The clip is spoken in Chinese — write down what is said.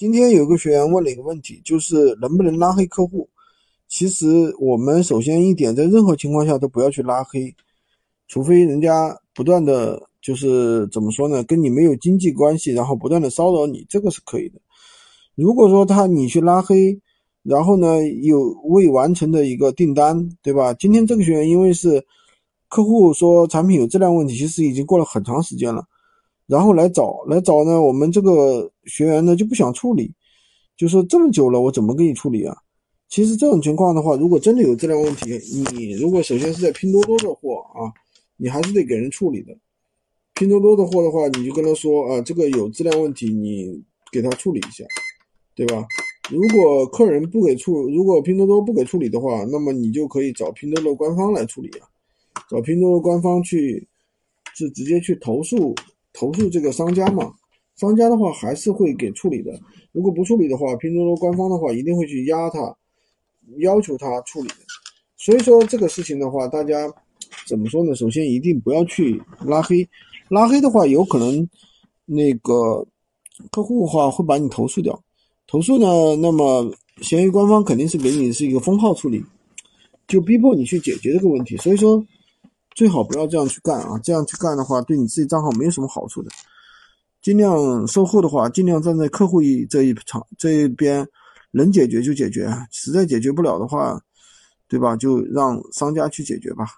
今天有个学员问了一个问题，就是能不能拉黑客户？其实我们首先一点，在任何情况下都不要去拉黑，除非人家不断的就是怎么说呢，跟你没有经济关系，然后不断的骚扰你，这个是可以的。如果说他你去拉黑，然后呢有未完成的一个订单，对吧？今天这个学员因为是客户说产品有质量问题，其实已经过了很长时间了。然后来找来找呢，我们这个学员呢就不想处理，就说这么久了，我怎么给你处理啊？其实这种情况的话，如果真的有质量问题，你如果首先是在拼多多的货啊，你还是得给人处理的。拼多多的货的话，你就跟他说啊，这个有质量问题，你给他处理一下，对吧？如果客人不给处，如果拼多多不给处理的话，那么你就可以找拼多多官方来处理啊，找拼多多官方去，是直接去投诉。投诉这个商家嘛，商家的话还是会给处理的。如果不处理的话，拼多多官方的话一定会去压他，要求他处理。所以说这个事情的话，大家怎么说呢？首先一定不要去拉黑，拉黑的话有可能那个客户的话会把你投诉掉。投诉呢，那么闲鱼官方肯定是给你是一个封号处理，就逼迫你去解决这个问题。所以说。最好不要这样去干啊！这样去干的话，对你自己账号没有什么好处的。尽量售后的话，尽量站在客户一这一场这一边，能解决就解决，实在解决不了的话，对吧？就让商家去解决吧。